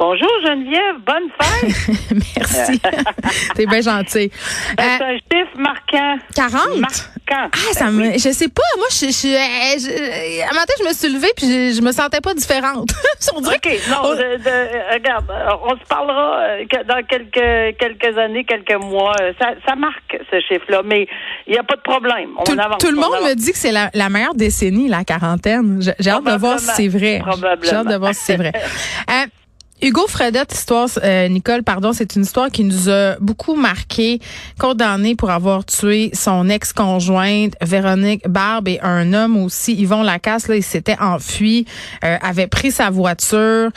Bonjour Geneviève, bonne fête. Merci. T'es bien gentil. C'est Euh, un chiffre marquant. 40? Marquant. Ah, ça me, je sais pas, moi, je, je, je, je- un matin, je me suis levée puis je, je me sentais pas différente. On dirait OK, non, on- de- de- regarde, euh, on se parlera euh, dans quelques quelques années, quelques mois. Euh, Ça, ça marque ce chiffre-là, mais il n'y a pas de problème. On tout, avance. tout le on monde avance. me dit que c'est la, la meilleure décennie, la quarantaine. J'ai- hâte de voir si c'est vrai. Probablement. J'ai hâte de voir si c'est vrai. Euh, Hugo Fredette, histoire, euh, Nicole, pardon, c'est une histoire qui nous a beaucoup marqué, condamné pour avoir tué son ex-conjointe Véronique Barbe et un homme aussi, Yvon Lacasse, là, il s'était enfui, euh, avait pris sa voiture,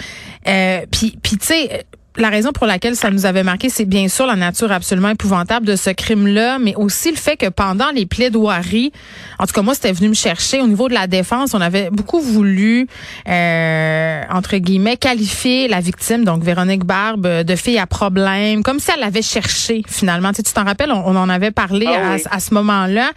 euh, puis, puis tu sais, la raison pour laquelle ça nous avait marqué, c'est bien sûr la nature absolument épouvantable de ce crime-là, mais aussi le fait que pendant les plaidoiries, en tout cas moi c'était venu me chercher au niveau de la défense, on avait beaucoup voulu euh, entre guillemets qualifier la victime, donc Véronique Barbe, de fille à problème, comme si elle l'avait cherché finalement. Tu sais, tu t'en rappelles, on, on en avait parlé Ah à, oui. à ce moment-là.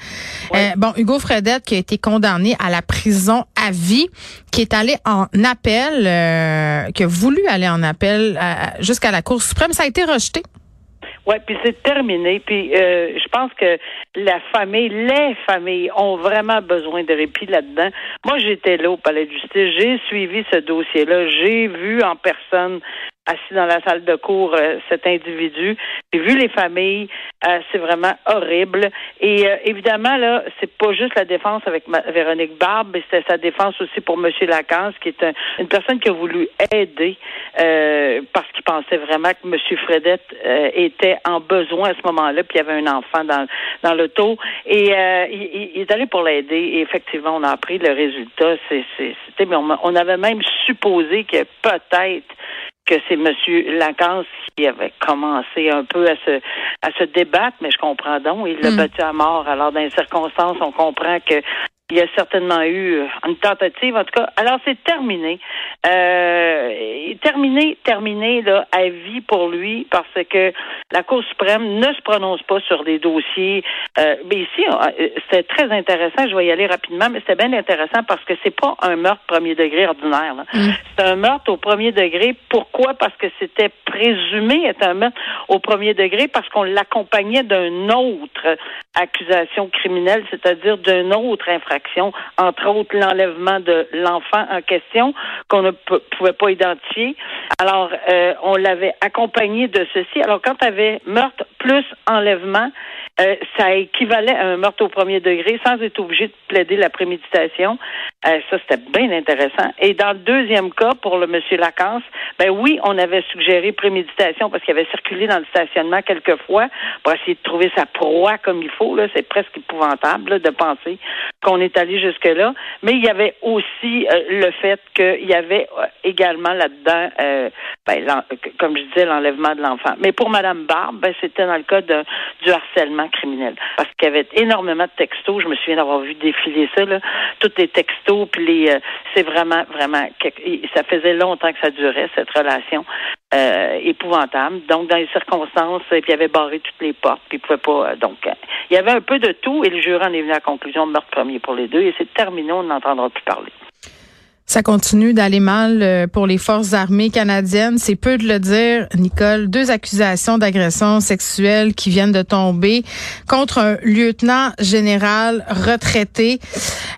Euh, bon, Hugo Fredette qui a été condamné à la prison à vie, qui est allé en appel, euh, qui a voulu aller en appel euh, jusqu'à la Cour suprême, ça a été rejeté. Ouais, puis c'est terminé. Puis euh, je pense que la famille, les familles ont vraiment besoin de répit là-dedans. Moi, j'étais là au palais de justice, j'ai suivi ce dossier-là, j'ai vu en personne assis dans la salle de cours euh, cet individu. J'ai vu les familles, euh, c'est vraiment horrible. Et euh, évidemment là, c'est pas juste la défense avec Véronique Barbe, mais c'était sa défense aussi pour Monsieur Lacasse, qui est un- une personne qui a voulu aider euh, parce qu'il pensait vraiment que Monsieur Fredette euh, était en besoin à ce moment-là, puis il y avait un enfant dans dans l'auto et euh, il, il- est allé pour l'aider. Et effectivement, on a appris le résultat. C'était, on, on avait même supposé que peut-être que c'est M. Lacasse qui avait commencé un peu à se à se débattre, mais je comprends donc. Il l'a Mm. battu à mort. Alors, dans les circonstances, on comprend que il y a certainement eu euh, une tentative, en tout cas. Alors, c'est terminé. Euh, terminé, terminé là, à vie pour lui, parce que la Cour suprême ne se prononce pas sur des dossiers. Euh, mais ici, euh, c'était très intéressant. Je vais y aller rapidement, mais c'était bien intéressant parce que c'est pas un meurtre premier degré ordinaire. là. C'est un meurtre au premier degré. Pourquoi? Parce que c'était présumé être un meurtre au premier degré parce qu'on l'accompagnait d'une autre accusation criminelle, c'est-à-dire d'une autre infraction, entre autres l'enlèvement de l'enfant en question qu'on ne pouvait pas identifier. Alors, euh, on l'avait accompagné de ceci. Alors, quand tu avais meurtre plus enlèvement, euh, ça équivalait à un meurtre au premier degré sans être obligé de plaider la préméditation. Euh, ça, c'était bien intéressant. Et dans le deuxième cas, pour le monsieur Lacasse, ben oui, on avait suggéré préméditation parce qu'il avait circulé dans le stationnement quelques fois pour essayer de trouver sa proie comme il faut. C'est presque épouvantable là, de penser qu'on est allé jusque-là. Mais il y avait aussi euh, le fait qu'il y avait euh, également là-dedans, euh, ben, comme je disais, l'enlèvement de l'enfant. Mais pour Madame Barbe, ben, c'était dans le cas du harcèlement criminel. Parce qu'il y avait énormément de textos. Je me souviens d'avoir vu défiler ça, là. Tous les textos, puis les, euh, c'est vraiment, vraiment, ça faisait longtemps que ça durait, cette relation euh, épouvantable. Donc, dans les circonstances, euh, puis il avait barré toutes les portes, puis il pouvait pas. donc, il y avait un peu de tout, et le jury en est venu à la conclusion meurtre premier pour les deux, et c'est terminé, on n'entendra plus parler. Ça continue d'aller mal euh, pour les forces armées canadiennes. C'est peu de le dire, Nicole. Deux accusations d'agression sexuelle qui viennent de tomber contre un lieutenant général retraité.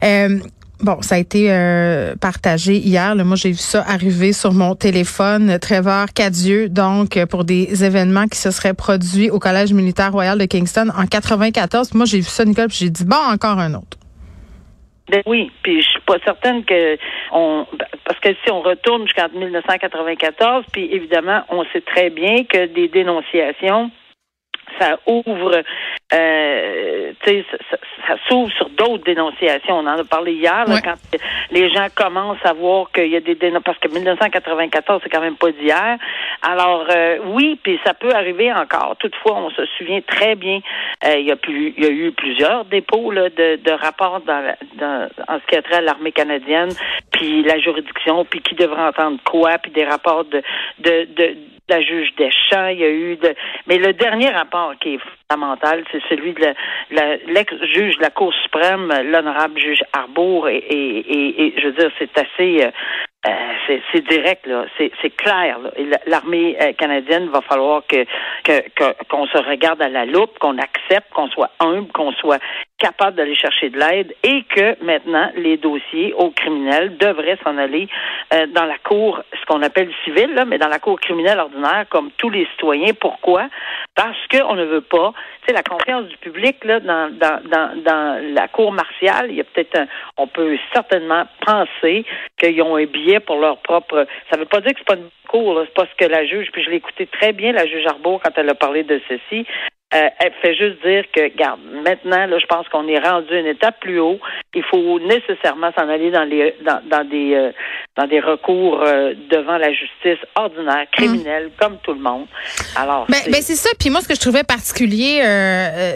Euh, Bon, ça a été euh, partagé hier. Moi, j'ai vu ça arriver sur mon téléphone. Trevor Cadieux, donc, pour des événements qui se seraient produits au Collège militaire royal de Kingston en 94. Moi, j'ai vu ça, Nicole, puis j'ai dit, bon, encore un autre. Ben oui, puis je pas certaine que on parce que si on retourne jusqu'en 1994, puis évidemment, on sait très bien que des dénonciations ça ouvre, euh, tu sais, ça, ça, s'ouvre sur d'autres dénonciations. On en a parlé hier, là, quand les gens commencent à voir qu'il y a des dénonciations, parce que 1994, c'est quand même pas d'hier. Alors, euh, oui, puis ça peut arriver encore. Toutefois, on se souvient très bien, euh, il, y a plus, y a eu plusieurs dépôts là, de, de rapports dans, dans, en ce qui a trait à l'armée canadienne, puis la juridiction, puis qui devrait entendre quoi, puis des rapports de, de, de la juge Deschamps, il y a eu de mais le dernier rapport qui est fondamental, c'est celui de l'ex-juge de la Cour suprême, l'honorable juge Arbour, et, et, et, je veux dire, c'est assez euh, euh, c'est direct, là. C'est clair. L'armée euh, canadienne va falloir que qu'on se regarde à la loupe, qu'on accepte, qu'on soit humble, qu'on soit capable d'aller chercher de l'aide et que maintenant les dossiers aux criminels devraient s'en aller euh, dans la cour, ce qu'on appelle civile, là, mais dans la cour criminelle ordinaire, comme tous les citoyens. Pourquoi? Parce qu'on ne veut pas, tu sais, la confiance du public là, dans, dans, dans, la cour martiale, il y a peut-être on peut certainement penser qu'ils ont un billet pour leur propre. Ça ne veut pas dire que c'est pas une cour, c'est pas ce que la juge. Puis je l'ai écouté très bien, la juge Arbour, quand elle a parlé de ceci. Euh, elle fait juste dire que, regarde, maintenant, là, je pense qu'on est rendu une étape plus haut. Il faut nécessairement s'en aller dans les dans, dans des euh, dans des recours euh, devant la justice ordinaire, criminelle, mm. comme tout le monde. Alors, ben, ben c'est ça. Puis moi, ce que je trouvais particulier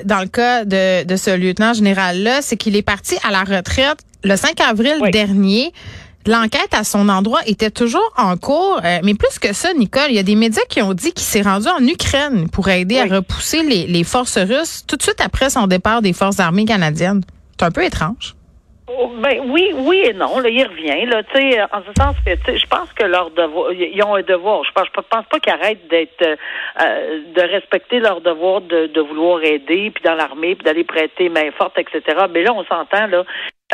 dans le cas de, de ce lieutenant général là, c'est qu'il est parti à la retraite le 5 avril dernier. L'enquête à son endroit était toujours en cours, euh, mais plus que ça, Nicole, il y a des médias qui ont dit qu'il s'est rendu en Ukraine pour aider à repousser les, les, forces russes tout de suite après son départ des forces armées canadiennes. C'est un peu étrange. Oh, ben oui, oui et non. Là, il revient. Là, tu en ce sens que je pense que leur devoir, ils ont un devoir. Je pense, je pense pas qu'ils arrêtent d'être, euh, de respecter leur devoir de, de vouloir aider, puis dans l'armée, puis d'aller prêter main forte, etc. Mais là, on s'entend là.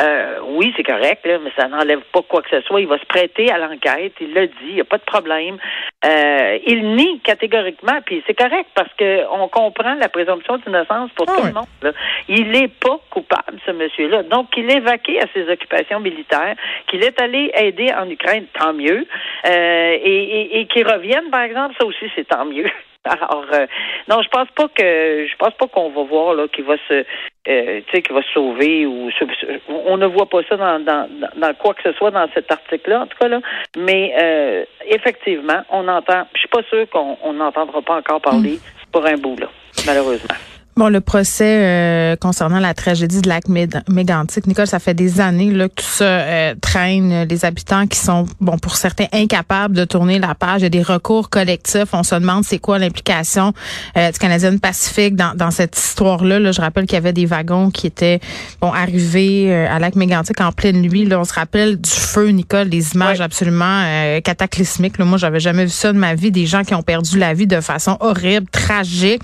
Euh, oui, c'est correct, là, mais ça n'enlève pas quoi que ce soit. Il va se prêter à l'enquête, il l'a dit, il n'y a pas de problème. Euh, il nie catégoriquement, puis c'est correct parce que on comprend la présomption d'innocence pour ah tout le monde. Là. Il n'est pas coupable, ce monsieur-là. Donc, il est vaqué à ses occupations militaires, qu'il est allé aider en Ukraine, tant mieux. Euh, et, et, et qu'il revienne, par exemple, ça aussi, c'est tant mieux. Alors, euh, non, je pense pas que je pense pas qu'on va voir là qu'il va se euh, tu sais qu'il va se sauver ou on ne voit pas ça dans, dans, dans quoi que ce soit dans cet article-là en tout cas là. Mais euh, effectivement, on entend. Je suis pas sûr qu'on n'entendra pas encore parler mm. pour un bout là, malheureusement. Bon, le procès euh, concernant la tragédie de lac mégantique, Nicole, ça fait des années là, que tout ça euh, traîne. Les habitants qui sont, bon, pour certains, incapables de tourner la page. Il y a des recours collectifs. On se demande c'est quoi l'implication euh, du Canadien Pacifique dans, dans cette histoire-là. Là, je rappelle qu'il y avait des wagons qui étaient bon arrivés à lac mégantique en pleine nuit. Là, on se rappelle du feu, Nicole, des images absolument cataclysmiques. Là. Moi, j'avais jamais vu ça de ma vie. Des gens qui ont perdu la vie de façon horrible, tragique.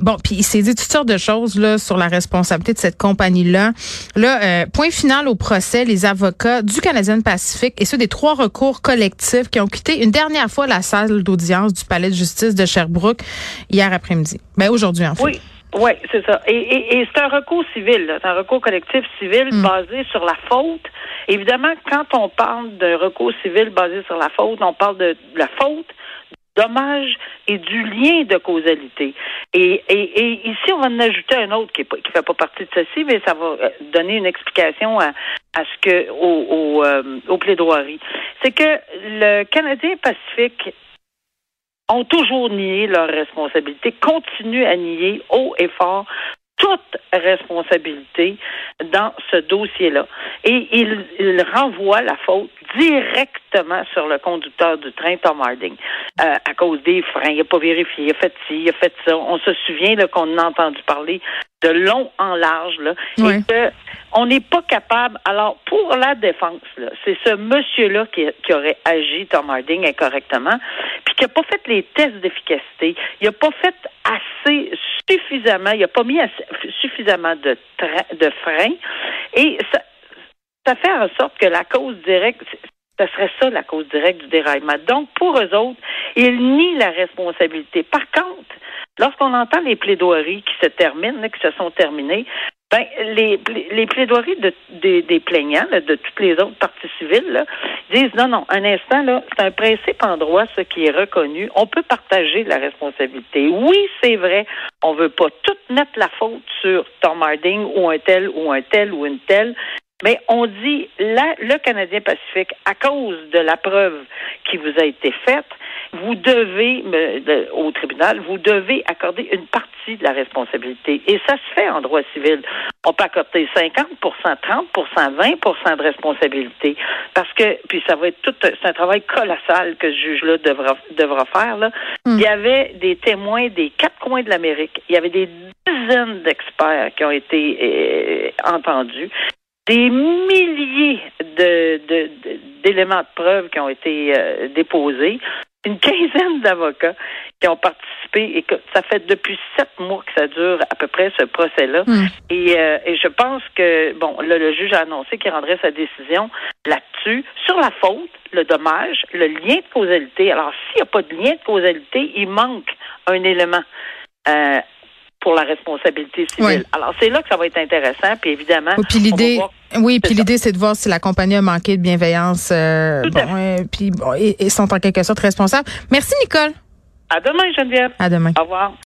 bon, puis c'est dit toutes sortes de choses là sur la responsabilité de cette compagnie-là. Là, euh, point final au procès, les avocats du Canadien Pacifique et ceux des trois recours collectifs qui ont quitté une dernière fois la salle d'audience du Palais de justice de Sherbrooke hier après-midi. Ben aujourd'hui en fait. Oui. Oui, c'est ça. Et, c'est un recours civil, c'est un recours collectif civil hmm. basé sur la faute. Évidemment, quand on parle de recours civil basé sur la faute, on parle de la faute dommage et du lien de causalité. Et, ici, on va en ajouter un autre qui ne fait pas partie de ceci, mais ça va euh, donner une explication à, ce que au, au, euh, aux plaidoiries. C'est que le Canadien Pacifique ont toujours nié leur responsabilité, continuent à nier haut et fort toute responsabilité dans ce dossier-là. Et il, il renvoie la faute directement sur le conducteur du train, Tom Harding, euh, à cause des freins. Il n'a pas vérifié, il a fait ci, il a fait ça. On se souvient qu'on a entendu parler de long en large, là, et que on n'est pas capable. Alors, pour la défense, c'est ce monsieur-là qui, qui, aurait agi, Tom Harding, incorrectement, puis qui n'a pas fait les tests d'efficacité. Il n'a pas fait assez suffisamment, il n'a pas mis suffisamment de, freins. Et ça, ça fait en sorte que la cause directe, ce serait ça la cause directe du déraillement. Donc, pour eux autres, ils nient la responsabilité. Par contre, lorsqu'on entend les plaidoiries qui se terminent, qui se sont terminées, Ben, les, les plaidoiries de, des, des plaignants, de toutes les autres parties civiles, là, disent non, non, un instant, là, c'est un principe en droit, ce qui est reconnu. On peut partager la responsabilité. Oui, c'est vrai, on veut pas tout mettre la faute sur Tom Harding ou un tel ou un tel ou une telle. Mais on dit là, le Canadien Pacifique, à cause de la preuve qui vous a été faite, vous devez, au tribunal, vous devez accorder une partie de la responsabilité. Et ça se fait en droit civil. On peut accorder 50% 30% 20% de responsabilité. Parce que, puis ça va être tout, c'est un travail colossal que ce juge-là devra, devra faire, là. Hmm. Il y avait des témoins des quatre coins de l'Amérique. Il y avait des dizaines d'experts qui ont été euh, entendus des milliers de, d'éléments de, preuve qui ont été euh, déposés une quinzaine d'avocats qui ont participé et que ça fait depuis sept mois que ça dure à peu près ce procès-là. Hmm. Et, euh, et, je pense que bon, le juge a annoncé qu'il rendrait sa décision là-dessus sur la faute, le dommage, le lien de causalité. Alors s'il n'y a pas de lien de causalité, il manque un élément. Euh, pour la responsabilité civile. Alors c'est là que ça va être intéressant, puis évidemment. puis l'idée, oui, puis l'idée c'est de voir si la compagnie a manqué de bienveillance, euh, bon, puis bon, et, et sont en quelque sorte responsables. Merci Nicole. À demain Geneviève. À demain. Au revoir.